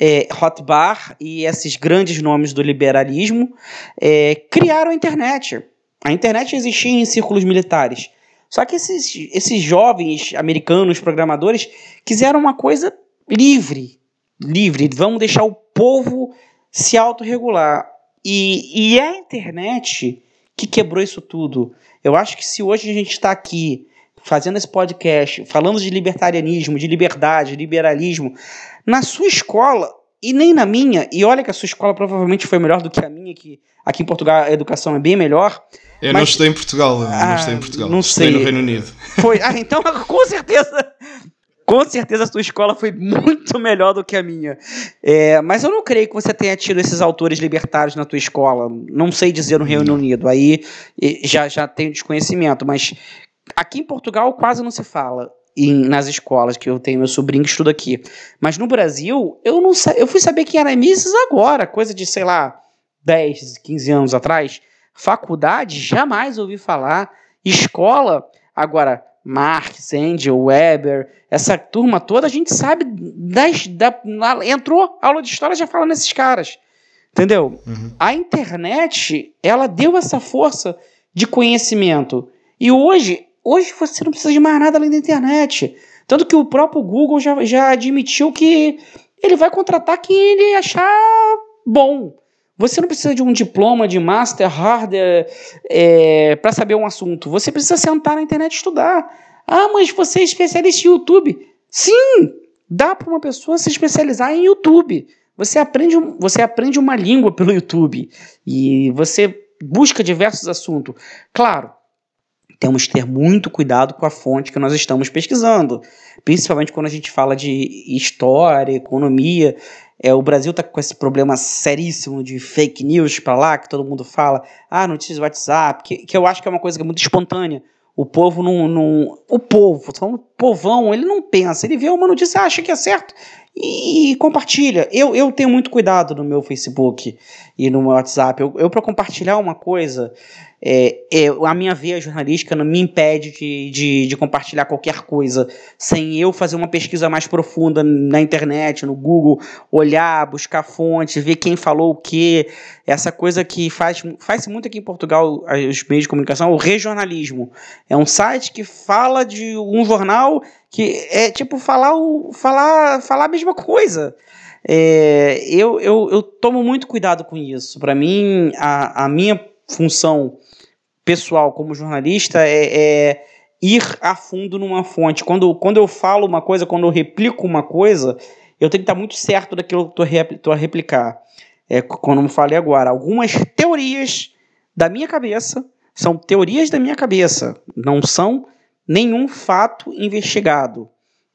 é, Rothbard e esses grandes nomes do liberalismo é, criaram a internet. A internet existia em círculos militares. Só que esses, esses jovens americanos programadores quiseram uma coisa livre. Livre. Vamos deixar o povo se autorregular. E, e é a internet que quebrou isso tudo. Eu acho que se hoje a gente está aqui fazendo esse podcast, falando de libertarianismo, de liberdade, liberalismo, na sua escola, e nem na minha, e olha que a sua escola provavelmente foi melhor do que a minha, que aqui em Portugal a educação é bem melhor. Eu mas, não estudei em Portugal, eu ah, não estudei em Portugal, não sei. no Reino Unido. Foi, ah, então com certeza, com certeza a sua escola foi muito melhor do que a minha. É, mas eu não creio que você tenha tido esses autores libertários na tua escola. Não sei dizer no Reino Unido, aí já, já tenho desconhecimento, mas aqui em Portugal quase não se fala em, nas escolas, que eu tenho meu sobrinho que estuda aqui. Mas no Brasil, eu não eu fui saber quem era Mises agora, coisa de, sei lá, 10, 15 anos atrás. Faculdade, jamais ouvi falar. Escola, agora, Marx, Engel, Weber, essa turma toda, a gente sabe, das, da, entrou, aula de história já fala nesses caras. Entendeu? Uhum. A internet, ela deu essa força de conhecimento. E hoje Hoje você não precisa de mais nada além da internet. Tanto que o próprio Google já, já admitiu que ele vai contratar quem ele achar bom. Você não precisa de um diploma de master, hardware, é, para saber um assunto. Você precisa sentar na internet e estudar. Ah, mas você é especialista em YouTube. Sim, dá para uma pessoa se especializar em YouTube. Você aprende, você aprende uma língua pelo YouTube e você busca diversos assuntos. Claro, temos que ter muito cuidado com a fonte que nós estamos pesquisando, principalmente quando a gente fala de história, economia. É, o Brasil está com esse problema seríssimo de fake news para lá, que todo mundo fala, ah, notícias do WhatsApp, que, que eu acho que é uma coisa que é muito espontânea. O povo não. não o povo, o povão, ele não pensa, ele vê uma notícia, acha que é certo e, e compartilha. Eu, eu tenho muito cuidado no meu Facebook e no meu WhatsApp. Eu, eu para compartilhar uma coisa, é, é, a minha veia jornalística não me impede de, de, de, compartilhar qualquer coisa sem eu fazer uma pesquisa mais profunda na internet, no Google, olhar, buscar fontes, ver quem falou o que. Essa coisa que faz, faz muito aqui em Portugal, os meios de comunicação, o regionalismo. É um site que fala de um jornal que é tipo falar, o, falar, falar a mesma coisa. É, eu, eu, eu tomo muito cuidado com isso. Para mim, a, a minha função pessoal como jornalista é, é, ir a fundo numa fonte. Quando, quando eu falo uma coisa, quando eu replico uma coisa, eu tenho que estar muito certo daquilo que eu estou a replicar. É, como eu falei agora, algumas teorias da minha cabeça são teorias da minha cabeça, não são nenhum fato investigado.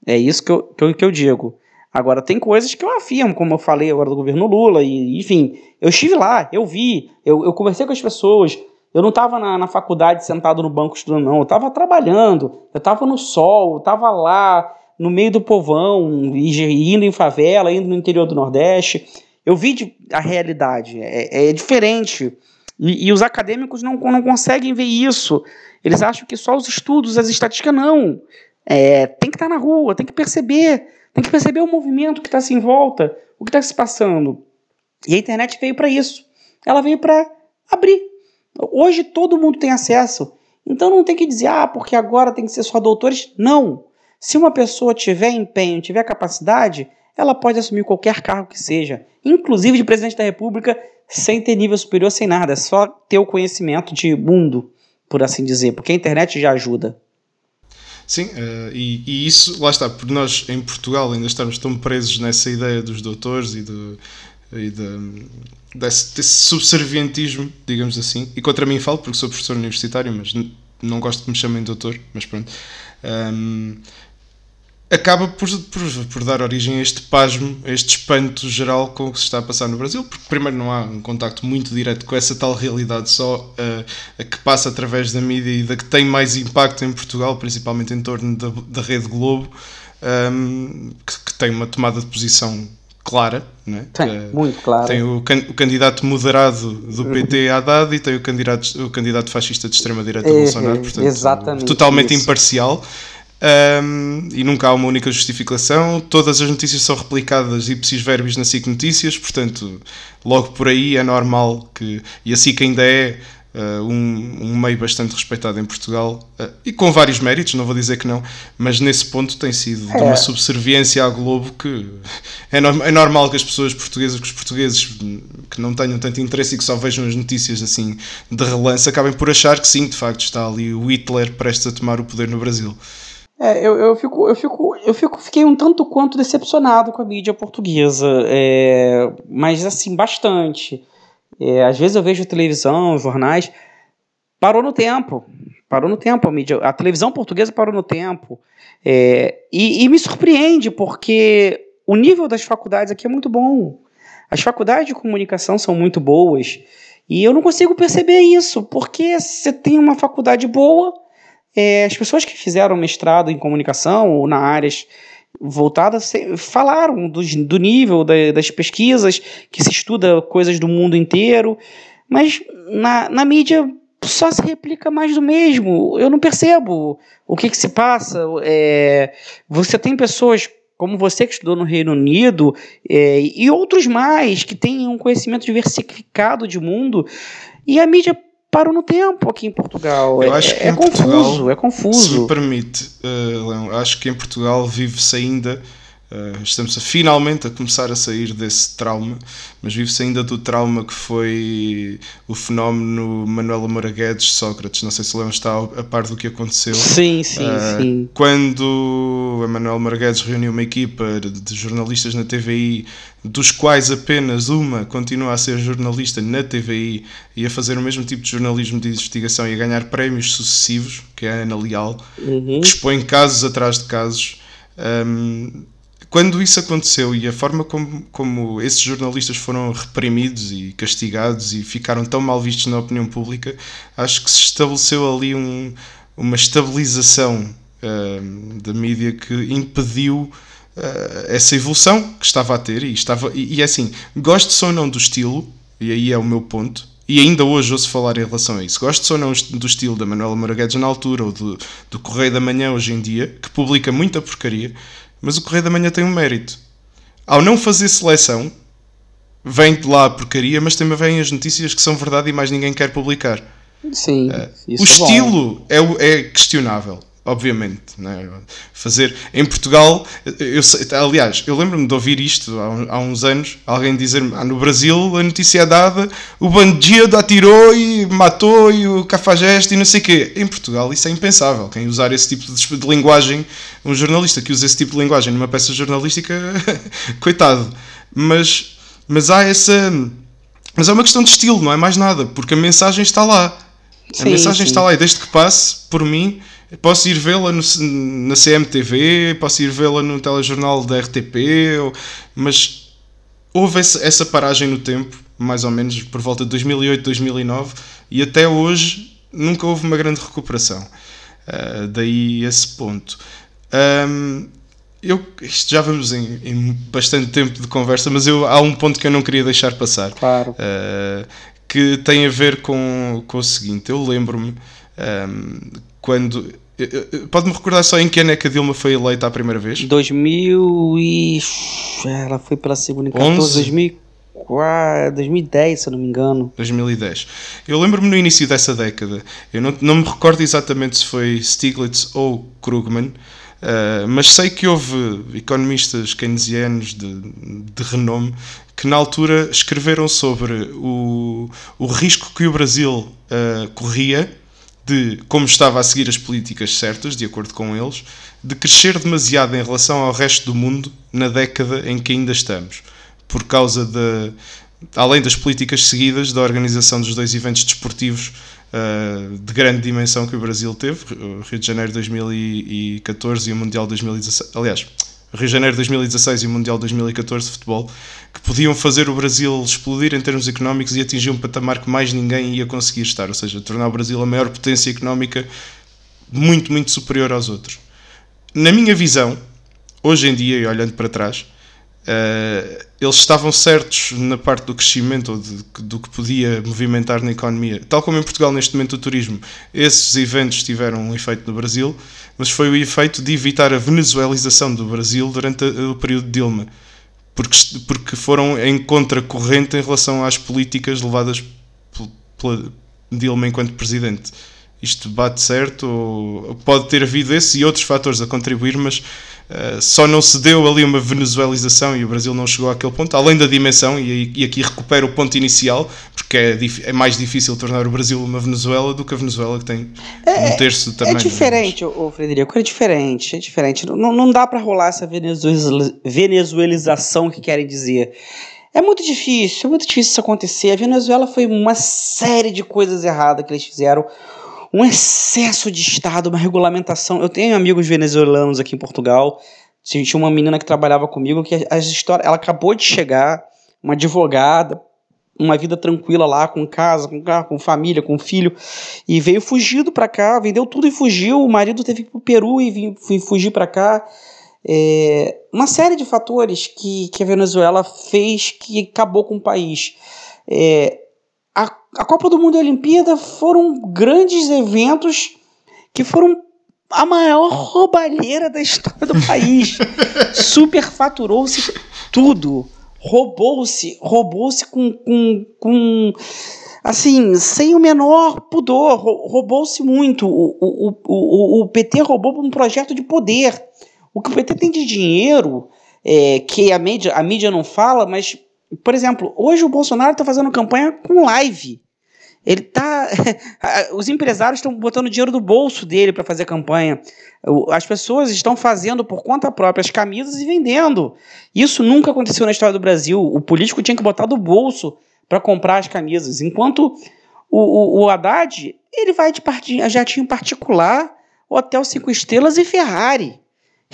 É isso que eu, que eu, que eu digo. Agora, tem coisas que eu afirmo, como eu falei agora do governo Lula, e enfim, eu estive lá, eu vi, eu, eu conversei com as pessoas, eu não estava na, na, faculdade sentado no banco estudando, não. Eu estava trabalhando, eu estava no sol, eu estava lá no meio do povão, indo em favela, indo no interior do Nordeste. Eu vi de, a realidade, é, é diferente. E, e, os acadêmicos não, não conseguem ver isso. Eles acham que só os estudos, as estatísticas, não. É, tem que estar tá na rua, tem que perceber, tem que perceber o movimento que está assim em volta, o que está se passando. E a internet veio para isso. Ela veio para abrir Hoje todo mundo tem acesso. Então não tem que dizer, ah, porque agora tem que ser só doutores. Não. Se uma pessoa tiver empenho, tiver capacidade, ela pode assumir qualquer cargo que seja, inclusive de presidente da República, sem ter nível superior, sem nada. Só ter o conhecimento de mundo, por assim dizer, porque a internet já ajuda. Sim, uh, e, e, isso, lá está, por nós em Portugal ainda estamos tão presos nessa ideia dos doutores e do, e de, desse, desse subservientismo, digamos assim. E contra mim falo, porque sou professor universitário, mas não gosto que me chamem doutor, mas pronto. Um, acaba por, por, por, dar origem a este pasmo, a este espanto geral com o que se está a passar no Brasil, porque primeiro não há um contacto muito direto com essa tal realidade só uh, a que passa através da mídia e da que tem mais impacto em Portugal, principalmente em torno da, da Rede Globo, um, que, que, tem uma tomada de posição clara, né? Tem, é, muito clara. Tem o, can, o, candidato moderado do PT Haddad e tem o candidato, o candidato fascista de extrema-direita é, Bolsonaro, portanto, exatamente totalmente isso. imparcial. Um, e nunca há uma única justificação. Todas as notícias são replicadas ipsis verbis na SIC Notícias, portanto, logo por aí é normal que. E a SIC ainda é Uh, um, um, meio bastante respeitado em Portugal uh, e com vários méritos, não vou dizer que não, mas nesse ponto tem sido é. de uma subserviência à Globo que é, no, é, normal que as pessoas portuguesas, que os portugueses que não tenham tanto interesse e que só vejam as notícias assim de relance, acabem por achar que sim, de facto está ali o Hitler prestes a tomar o poder no Brasil. É, eu, eu, fico, eu, fico, eu fico, fiquei um tanto quanto decepcionado com a mídia portuguesa, é, mas assim, bastante. É, às vezes eu vejo televisão, jornais, parou no tempo, parou no tempo a mídia, a televisão portuguesa parou no tempo, é, e, e me surpreende porque o nível das faculdades aqui é muito bom. As faculdades de comunicação são muito boas e eu não consigo perceber isso, porque você tem uma faculdade boa, é, as pessoas que fizeram mestrado em comunicação ou na áreas voltadas falaram do, nível da, das pesquisas, que se estuda coisas do mundo inteiro, mas na, na mídia só se replica mais do mesmo. Eu não percebo o que, que se passa. É, você tem pessoas como você que estudou no Reino Unido é, e outros mais que têm um conhecimento diversificado de mundo e a mídia parou no tempo aqui em Portugal. Eu é, acho que é, confuso, Portugal, é confuso. Se me permite, uh, Leão, acho que em Portugal vive-se ainda Uh, estamos a, finalmente a começar a sair desse trauma, mas vive-se ainda do trauma que foi o fenómeno Manuela Moura Guedes Sócrates. Não sei se lembra, está a par do que aconteceu. Sim, sim, uh, sim. Quando a Manuela Moura Guedes reuniu uma equipa de jornalistas na TVI, dos quais apenas uma continua a ser jornalista na TVI e a fazer o mesmo tipo de jornalismo de investigação e a ganhar prémios sucessivos, que é a Ana Leal, uhum. que expõe casos atrás de casos. Um, quando isso aconteceu e a forma como, como esses jornalistas foram reprimidos e castigados e ficaram tão mal vistos na opinião pública, acho que se estabeleceu ali um, uma estabilização uh, da mídia que impediu uh, essa evolução que estava a ter e estava e, e é assim, gosto ou não do estilo, e aí é o meu ponto, e ainda hoje ouço falar em relação a isso. Gosto ou não do estilo da Manuela Moraguedes na altura ou do, do Correio da Manhã hoje em dia, que publica muita porcaria, mas o Correio da Manhã tem um mérito. Ao não fazer seleção, vem de lá a porcaria, mas também vêm as notícias que são verdade e mais ninguém quer publicar. Sim. Uh, o é estilo é, é questionável obviamente. Né? Fazer em Portugal, eu, aliás, eu lembro-me de ouvir isto há, uns anos, alguém dizer-me: ah, no Brasil a notícia é dada, o bandido atirou e matou e o cafajeste e não sei o quê. Em Portugal isso é impensável. Quem usar esse tipo de, de linguagem, um jornalista que usa esse tipo de linguagem numa peça jornalística, coitado. Mas, mas há essa. Mas é uma questão de estilo, não é mais nada, porque a mensagem está lá. A sim, mensagem sim. está lá e desde que passe, por mim, Posso ir vê-la na CMTV, posso ir vê-la no telejornal da RTP, mas houve essa paragem no tempo, mais ou menos por volta de 2008, 2009, e até hoje nunca houve uma grande recuperação. Uh, daí esse ponto. Um, eu, isto já vamos em, em, bastante tempo de conversa, mas eu, há um ponto que eu não queria deixar passar. Claro. Uh, que tem a ver com, com o seguinte: eu lembro-me um, quando Pode-me recordar só em que ano é que a Dilma foi eleita a primeira vez? 2000 e... Ela foi pela segunda em 14, 2004, 2010, se eu não me engano. 2010. Eu lembro-me no início dessa década, eu não, não me recordo exatamente se foi Stiglitz ou Krugman, uh, mas sei que houve economistas keynesianos de, de renome que na altura escreveram sobre o, o risco que o Brasil uh, corria de como estava a seguir as políticas certas, de acordo com eles, de crescer demasiado em relação ao resto do mundo na década em que ainda estamos, por causa de, além das políticas seguidas da organização dos dois eventos desportivos uh, de grande dimensão que o Brasil teve, o Rio de Janeiro 2014 e o Mundial 2016. Aliás, Rio de Janeiro 2016 e o Mundial 2014 de futebol, que podiam fazer o Brasil explodir em termos económicos e atingir um patamar que mais ninguém ia conseguir estar, ou seja, tornar o Brasil a maior potência económica muito, muito superior aos outros. Na minha visão, hoje em dia, e olhando para trás, Uh, eles estavam certos na parte do crescimento ou de, do que podia movimentar na economia. Tal como em Portugal, neste momento, o turismo, esses eventos tiveram um efeito no Brasil, mas foi o efeito de evitar a venezuelização do Brasil durante o período de Dilma, porque, porque foram em contracorrente em relação às políticas levadas pela Dilma enquanto presidente. Isto bate certo, ou pode ter havido esse e outros fatores a contribuir, mas Uh, só não se deu ali uma venezuelização e o Brasil não chegou àquele ponto, além da dimensão, e, e aqui recupera o ponto inicial, porque é, é, mais difícil tornar o Brasil uma Venezuela do que a Venezuela que tem é, um terço do tamanho. É diferente, o Frederico, é diferente, é diferente. Não, não dá para rolar essa venezuelização que querem dizer. É muito difícil, é muito difícil isso acontecer. A Venezuela foi uma série de coisas erradas que eles fizeram um excesso de Estado, uma regulamentação. Eu tenho amigos venezuelanos aqui em Portugal. Tinha uma menina que trabalhava comigo que as histórias, ela acabou de chegar, uma advogada, uma vida tranquila lá, com casa, com carro, com família, com filho, e veio fugido para cá, vendeu tudo e fugiu. O marido teve que ir pro Peru e vim, fugir para cá. É, uma série de fatores que, que a Venezuela fez que acabou com o país. É, a, a Copa do Mundo e a Olimpíada foram grandes eventos que foram a maior roubalheira da história do país. Superfaturou-se tudo. Roubou-se, roubou-se com, com, com. Assim, sem o menor pudor. Roubou-se muito. O, o, o, o PT roubou um projeto de poder. O que o PT tem de dinheiro, é, que a mídia, a mídia não fala, mas por exemplo, hoje o Bolsonaro está fazendo campanha com live. Ele tá. Os empresários estão botando dinheiro do bolso dele para fazer campanha. As pessoas estão fazendo por conta própria as camisas e vendendo. Isso nunca aconteceu na história do Brasil. O político tinha que botar do bolso para comprar as camisas. Enquanto o, o, o Haddad, ele vai de jatinho particular, hotel cinco estrelas e Ferrari.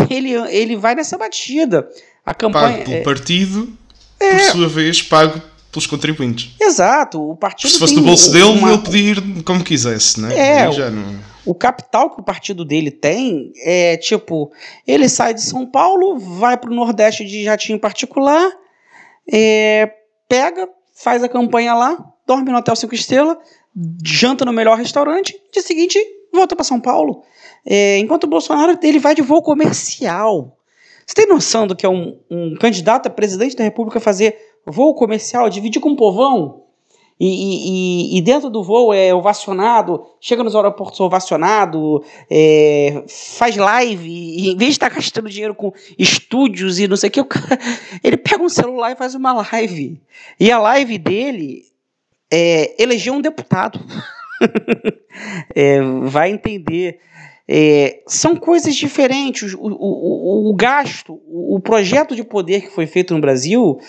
Ele, ele vai nessa batida. A campanha. Pago pelo é... partido é. por sua vez, pago pelos contribuintes. Exato. O partido Se fosse do bolso dele, uma... ele podia ir como quisesse, né? É, já não... o capital que o partido dele tem é tipo: ele sai de São Paulo, vai para o Nordeste de jatinho particular, é, pega, faz a campanha lá, dorme no hotel cinco estrelas, janta no melhor restaurante, dia seguinte volta para São Paulo. É, enquanto o Bolsonaro ele vai de voo comercial. Você tem noção do que é um, um candidato a presidente da República fazer voo comercial, dividir com o povão? E, e, e, dentro do voo é ovacionado, chega nos aeroportos ovacionado, é, faz live, e em vez de estar gastando dinheiro com estúdios e não sei o que, cara, ele pega um celular e faz uma live. E a live dele é eleger um deputado. é, vai entender é, são coisas diferentes. O, o, o, gasto, o projeto de poder que foi feito no Brasil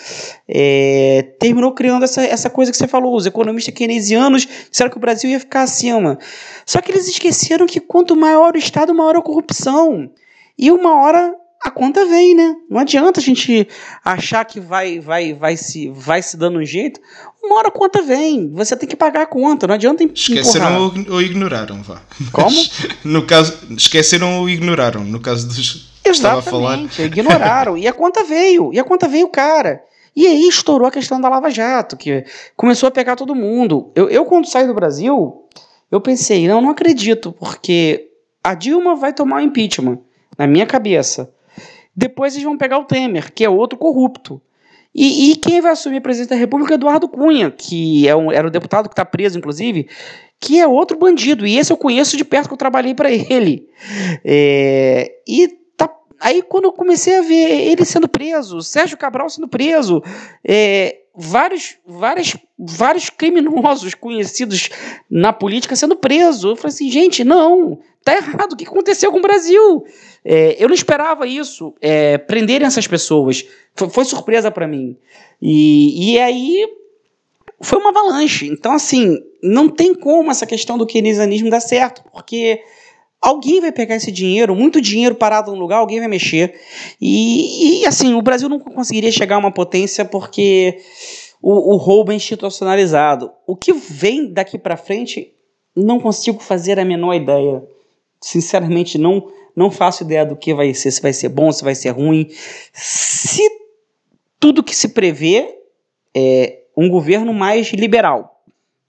é, terminou criando essa, essa coisa que você falou. Os economistas keynesianos disseram que o Brasil ia ficar acima. Só que eles esqueceram que quanto maior o Estado, maior a corrupção. E uma hora a conta vem, né? Não adianta a gente achar que vai, vai, vai, se, vai se dando um jeito. Uma hora a conta vem. Você tem que pagar a conta. Não adianta Esqueceram ou, ou, ignoraram, vá. Como? no caso, esqueceram ou ignoraram. No caso dos Exatamente, estava a falar. ignoraram. e a conta veio. E a conta veio, cara. E aí estourou a questão da Lava Jato, que começou a pegar todo mundo. Eu, eu quando saí do Brasil, eu pensei, não, não acredito, porque a Dilma vai tomar o impeachment, na minha cabeça. Depois eles vão pegar o Temer, que é outro corrupto. E, e quem vai assumir a presidência da República é Eduardo Cunha, que é um, era o deputado que está preso, inclusive, que é outro bandido. E esse eu conheço de perto, que eu trabalhei para ele. É, e tá, aí, quando eu comecei a ver ele sendo preso, Sérgio Cabral sendo preso, é, vários, vários, vários criminosos conhecidos na política sendo presos. Eu falei assim, gente, não, tá errado. O que aconteceu com o Brasil? É, eu não esperava isso, é, prenderem essas pessoas. Foi, foi surpresa para mim. E, e aí foi uma avalanche. Então, assim, não tem como essa questão do keynesianismo dar certo, porque alguém vai pegar esse dinheiro, muito dinheiro parado no lugar, alguém vai mexer. E, e assim, o Brasil nunca conseguiria chegar a uma potência porque o, o roubo é institucionalizado. O que vem daqui para frente, não consigo fazer a menor ideia. Sinceramente, não não faço ideia do que vai ser, se vai ser bom, se vai ser ruim. Se tudo que se prevê é um governo mais liberal,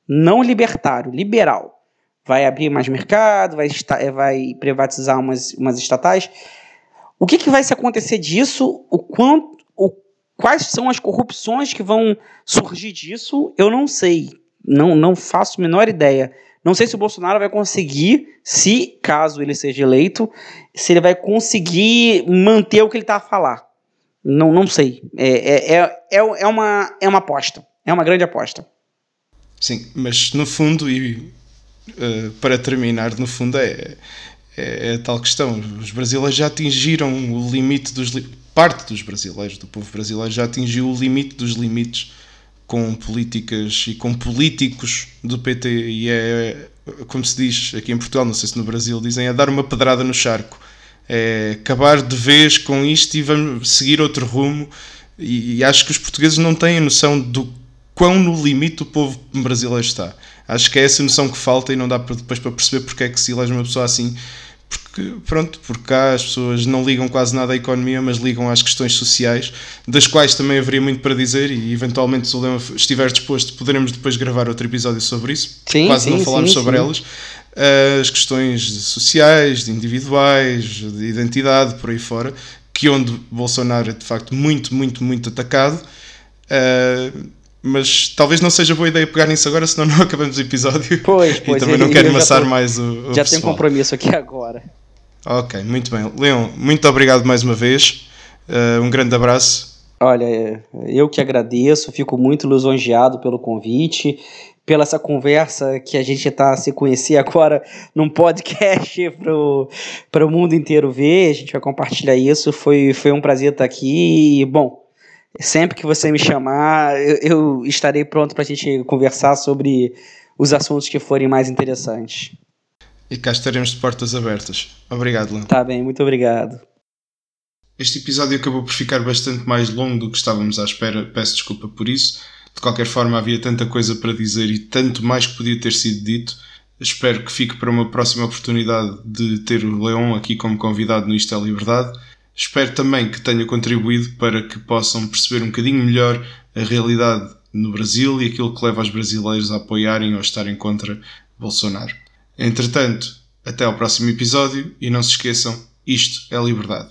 não libertário, liberal. Vai abrir mais mercado, vai, é, vai privatizar umas, umas estatais. O que, que vai se acontecer disso? O quanto, o, quais são as corrupções que vão surgir disso? Eu não sei. Não, não faço a menor ideia. Não sei se o Bolsonaro vai conseguir, se caso ele seja eleito, se ele vai conseguir manter o que ele está a falar. Não, não sei. É, é, é, é, é, uma, é uma aposta. É uma grande aposta. Sim, mas no fundo, e uh, para terminar, no fundo é, é, é, tal questão. Os brasileiros já atingiram o limite dos. Li parte dos brasileiros, do povo brasileiro, já atingiu o limite dos limites com políticas e com políticos do PT. E é, como se diz aqui em Portugal, não sei se no Brasil, dizem, é dar uma pedrada no charco. É acabar de vez com isto e vamos seguir outro rumo. E, e acho que os portugueses não têm a noção do quão no limite o povo brasileiro está. Acho que é essa noção que falta e não dá depois para perceber porque é que se elege uma pessoa assim porque, pronto, porque cá as pessoas não ligam quase nada à economia, mas ligam às questões sociais, das quais também haveria muito para dizer e eventualmente se o Leão estiver disposto poderemos depois gravar outro episódio sobre isso, sim, quase sim, não falámos sim, sobre elas. As questões sociais, individuais, de identidade, por aí fora, que onde Bolsonaro é de facto muito, muito, muito atacado. Uh, mas talvez não seja boa ideia pegar nisso agora, senão não acabamos o episódio. Pois, pois. e também não quero amassar mais o, o Já tenho compromisso aqui agora. Ok, muito bem. Leon, muito obrigado mais uma vez. Uh, um grande abraço. Olha, eu que agradeço, fico muito lisonjeado pelo convite, pela essa conversa que a gente está se conhecer agora num podcast para o mundo inteiro ver. A gente vai compartilhar isso. Foi, foi um prazer estar aqui. E, bom, Sempre que você me chamar, eu, eu estarei pronto para a gente conversar sobre os assuntos que forem mais interessantes. E cá estaremos de portas abertas. Obrigado, Léo. Tá bem, muito obrigado. Este episódio acabou por ficar bastante mais longo do que estávamos à espera, peço desculpa por isso. De qualquer forma, havia tanta coisa para dizer e tanto mais que podia ter sido dito. Espero que fique para uma próxima oportunidade de ter o Leão aqui como convidado no Isto é Liberdade. Espero também que tenha contribuído para que possam perceber um bocadinho melhor a realidade no Brasil e aquilo que leva os brasileiros a apoiarem ou a estarem contra Bolsonaro. Entretanto, até ao próximo episódio e não se esqueçam, isto é liberdade.